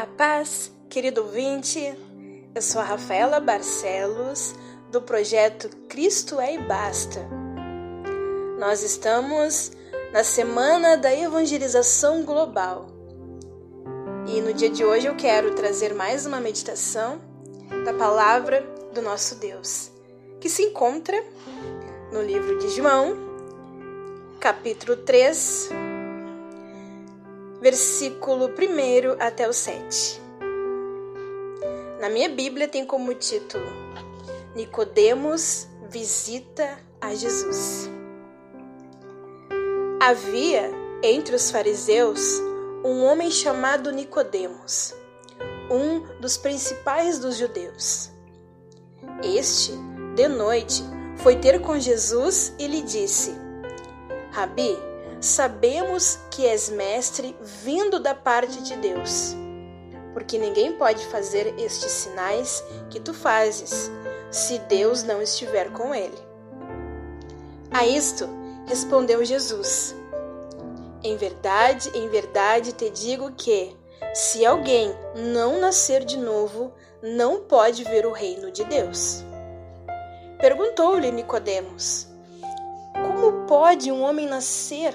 A paz, querido ouvinte. Eu sou a Rafaela Barcelos, do projeto Cristo é e Basta. Nós estamos na semana da evangelização global. E no dia de hoje eu quero trazer mais uma meditação da palavra do nosso Deus, que se encontra no livro de João, capítulo 3, versículo 1 até o 7. Na minha Bíblia tem como título Nicodemos visita a Jesus. Havia entre os fariseus um homem chamado Nicodemos, um dos principais dos judeus. Este, de noite, foi ter com Jesus e lhe disse: Rabi, sabemos que és mestre vindo da parte de Deus, porque ninguém pode fazer estes sinais que tu fazes, se Deus não estiver com ele. A isto respondeu Jesus: Em verdade, em verdade te digo que, se alguém não nascer de novo, não pode ver o reino de Deus. Perguntou-lhe Nicodemos: Como pode um homem nascer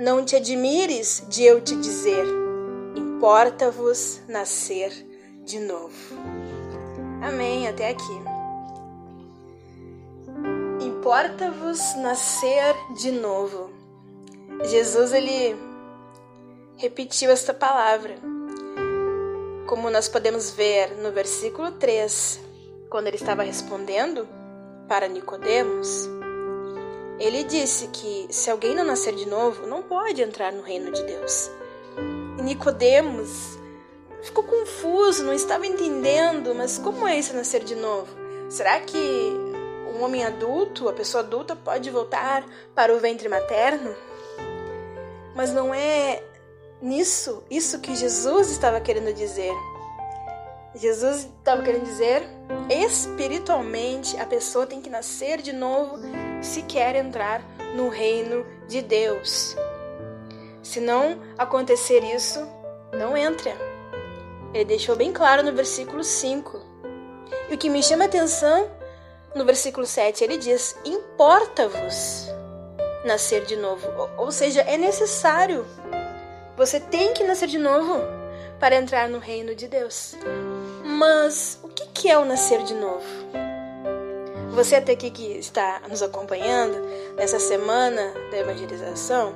Não te admires de eu te dizer: importa-vos nascer de novo. Amém. Até aqui. Importa-vos nascer de novo. Jesus ele repetiu esta palavra. Como nós podemos ver no versículo 3, quando ele estava respondendo para Nicodemos, ele disse que se alguém não nascer de novo, não pode entrar no reino de Deus. E Nicodemos ficou confuso, não estava entendendo, mas como é isso nascer de novo? Será que um homem adulto, a pessoa adulta pode voltar para o ventre materno? Mas não é nisso, isso que Jesus estava querendo dizer. Jesus estava querendo dizer, espiritualmente, a pessoa tem que nascer de novo se quer entrar no reino de Deus. Se não acontecer isso, não entra. Ele deixou bem claro no versículo 5. E o que me chama a atenção, no versículo 7, ele diz: Importa-vos nascer de novo. Ou seja, é necessário. Você tem que nascer de novo para entrar no reino de Deus. Mas o que é o nascer de novo? Você até aqui que está nos acompanhando nessa semana da evangelização,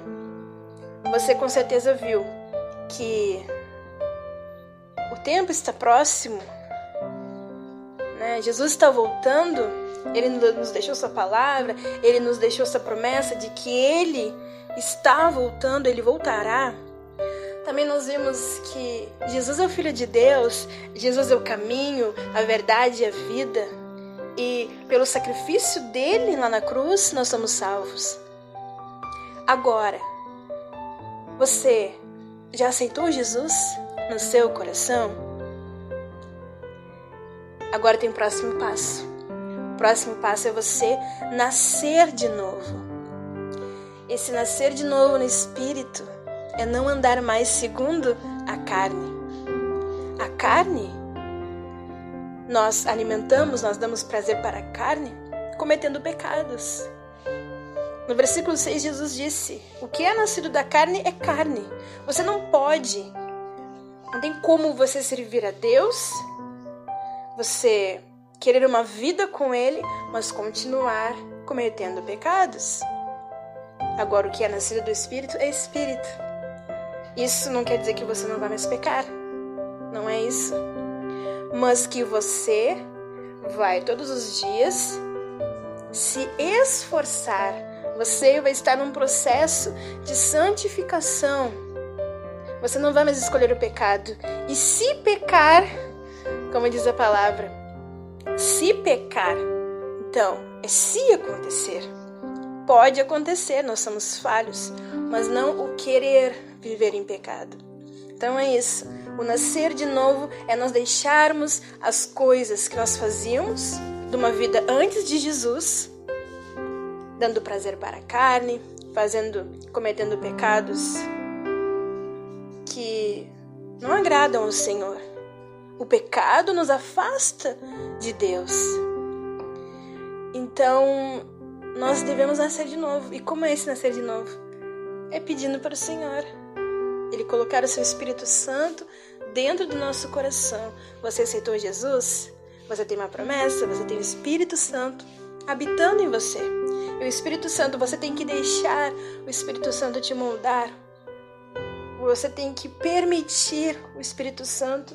você com certeza viu que o tempo está próximo, né? Jesus está voltando, ele nos deixou sua palavra, ele nos deixou essa promessa de que ele está voltando, ele voltará. Também nós vimos que Jesus é o Filho de Deus, Jesus é o caminho, a verdade e a vida. E pelo sacrifício dele lá na cruz, nós somos salvos. Agora, você já aceitou Jesus no seu coração? Agora tem o próximo passo. O próximo passo é você nascer de novo. Esse nascer de novo no espírito é não andar mais segundo a carne. A carne, nós alimentamos, nós damos prazer para a carne, cometendo pecados. No versículo 6, Jesus disse: O que é nascido da carne é carne. Você não pode, não tem como você servir a Deus, você querer uma vida com Ele, mas continuar cometendo pecados. Agora, o que é nascido do Espírito é Espírito. Isso não quer dizer que você não vai mais pecar. Não é isso. Mas que você vai todos os dias se esforçar. Você vai estar num processo de santificação. Você não vai mais escolher o pecado. E se pecar, como diz a palavra, se pecar, então, é se acontecer. Pode acontecer, nós somos falhos, mas não o querer viver em pecado. Então é isso. O nascer de novo é nós deixarmos as coisas que nós fazíamos de uma vida antes de Jesus, dando prazer para a carne, fazendo, cometendo pecados que não agradam ao Senhor. O pecado nos afasta de Deus. Então, nós devemos nascer de novo. E como é esse nascer de novo? É pedindo para o Senhor. Ele colocar o seu Espírito Santo dentro do nosso coração. Você aceitou Jesus? Você tem uma promessa, você tem o Espírito Santo habitando em você. E o Espírito Santo, você tem que deixar o Espírito Santo te moldar. Você tem que permitir o Espírito Santo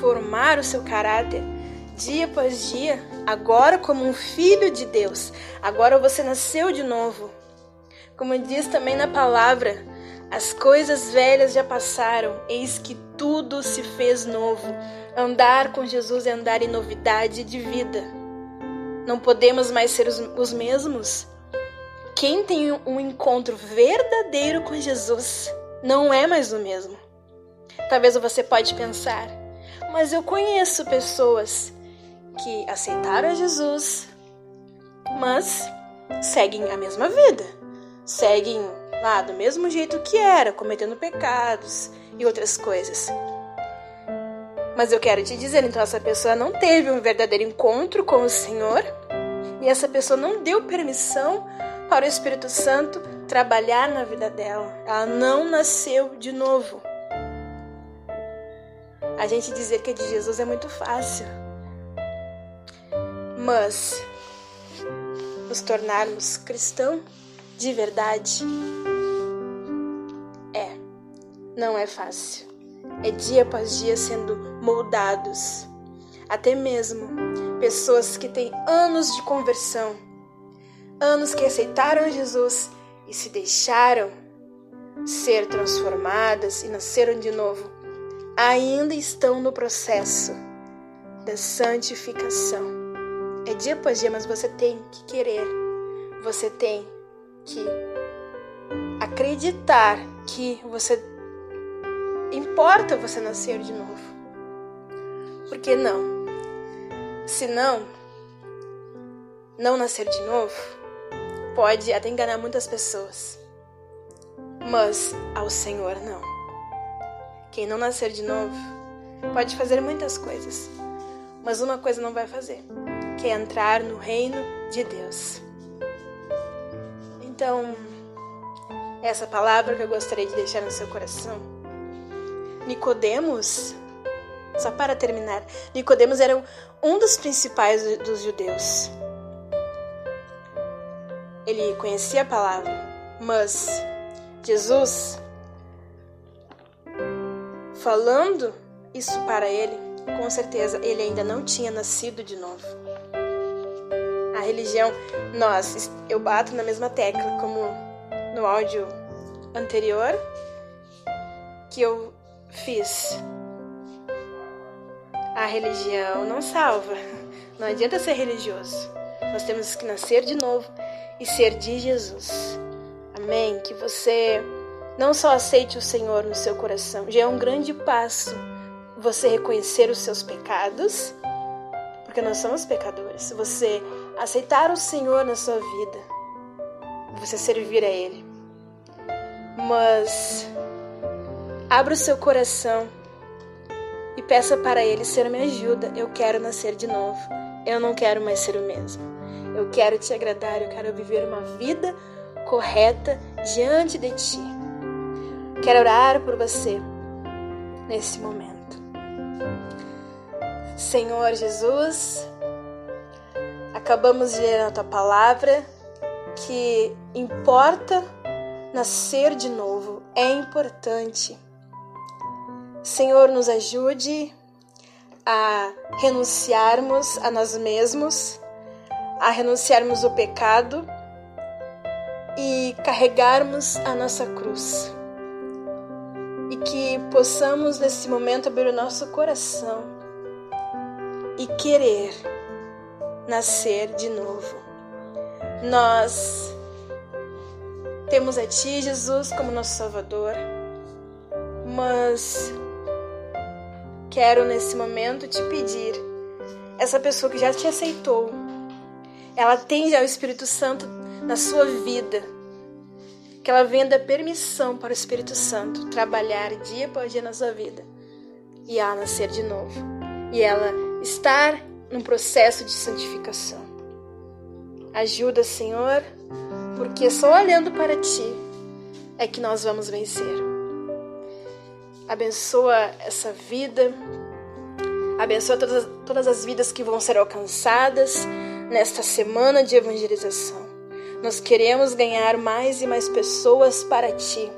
formar o seu caráter dia após dia, agora como um filho de Deus. Agora você nasceu de novo. Como diz também na palavra, as coisas velhas já passaram, eis que tudo se fez novo. Andar com Jesus é andar em novidade de vida. Não podemos mais ser os, os mesmos. Quem tem um encontro verdadeiro com Jesus não é mais o mesmo. Talvez você pode pensar, mas eu conheço pessoas que aceitaram Jesus, mas seguem a mesma vida, seguem lá do mesmo jeito que era, cometendo pecados e outras coisas. Mas eu quero te dizer, então essa pessoa não teve um verdadeiro encontro com o Senhor e essa pessoa não deu permissão para o Espírito Santo trabalhar na vida dela. Ela não nasceu de novo. A gente dizer que é de Jesus é muito fácil mas nos tornarmos cristão de verdade não é fácil. É dia após dia sendo moldados. Até mesmo pessoas que têm anos de conversão, anos que aceitaram Jesus e se deixaram ser transformadas e nasceram de novo, ainda estão no processo da santificação. É dia após dia, mas você tem que querer. Você tem que acreditar que você importa você nascer de novo. Porque não? Se não, não nascer de novo pode até enganar muitas pessoas. Mas ao Senhor não. Quem não nascer de novo pode fazer muitas coisas, mas uma coisa não vai fazer que é entrar no reino de Deus. Então, essa palavra que eu gostaria de deixar no seu coração. Nicodemos, só para terminar, Nicodemos era um dos principais dos judeus. Ele conhecia a palavra, mas Jesus falando isso para ele, com certeza ele ainda não tinha nascido de novo religião, nós, eu bato na mesma tecla como no áudio anterior que eu fiz. A religião não salva. Não adianta ser religioso. Nós temos que nascer de novo e ser de Jesus. Amém? Que você não só aceite o Senhor no seu coração, já é um grande passo você reconhecer os seus pecados, porque nós somos pecadores. Você aceitar o Senhor na sua vida, você servir a Ele. Mas abra o seu coração e peça para Ele: Senhor, me ajuda. Eu quero nascer de novo. Eu não quero mais ser o mesmo. Eu quero te agradar. Eu quero viver uma vida correta diante de Ti. Quero orar por você nesse momento. Senhor Jesus, Acabamos de ler na tua palavra que importa nascer de novo, é importante. Senhor, nos ajude a renunciarmos a nós mesmos, a renunciarmos o pecado e carregarmos a nossa cruz. que possamos nesse momento abrir o nosso coração e querer nascer de novo. Nós temos a Ti, Jesus, como nosso Salvador, mas quero nesse momento te pedir, essa pessoa que já te aceitou, ela tem já o Espírito Santo na sua vida, que ela venha dar permissão para o Espírito Santo trabalhar dia após dia na sua vida e ela nascer de novo e ela estar num processo de santificação. Ajuda, Senhor porque só olhando para Ti é que nós vamos vencer. Abençoa essa vida, abençoa todas, todas as vidas que vão ser alcançadas nesta semana de evangelização. Nós queremos ganhar mais e mais pessoas para Ti.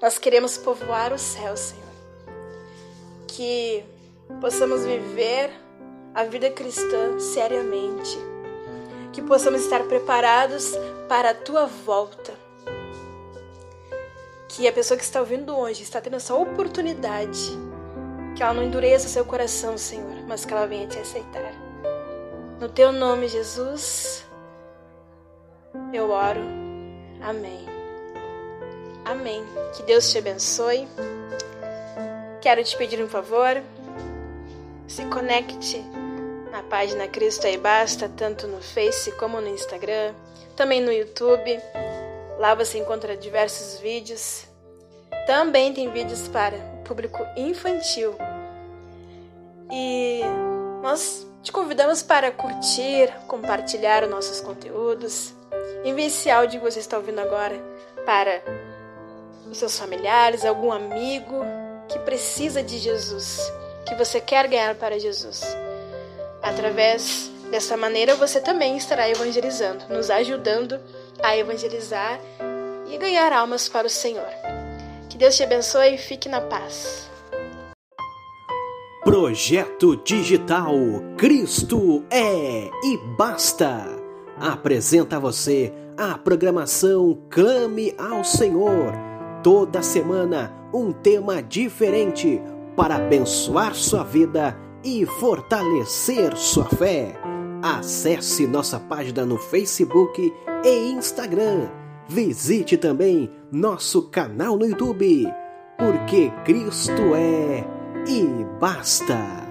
Nós queremos povoar o céu, Senhor. Que possamos viver a vida cristã seriamente que possamos estar preparados para a tua volta. Que a pessoa que está ouvindo hoje está tendo essa oportunidade, que ela não endureça seu coração, Senhor, mas que ela venha te aceitar. No teu nome, Jesus, eu oro. Amém. Amém. Que Deus te abençoe. Quero te pedir um favor. Se conecte na página Cristo aí basta, tanto no Face como no Instagram, também no YouTube. Lá você encontra diversos vídeos. Também tem vídeos para o público infantil. E nós te convidamos para curtir, compartilhar os nossos conteúdos. Envie esse áudio que você está ouvindo agora para os seus familiares, algum amigo que precisa de Jesus, que você quer ganhar para Jesus. Através dessa maneira, você também estará evangelizando, nos ajudando a evangelizar e ganhar almas para o Senhor. Que Deus te abençoe e fique na paz. Projeto Digital Cristo é e basta. Apresenta a você a programação Clame ao Senhor. Toda semana um tema diferente para abençoar sua vida e fortalecer sua fé. Acesse nossa página no Facebook e Instagram. Visite também nosso canal no YouTube, porque Cristo é e basta.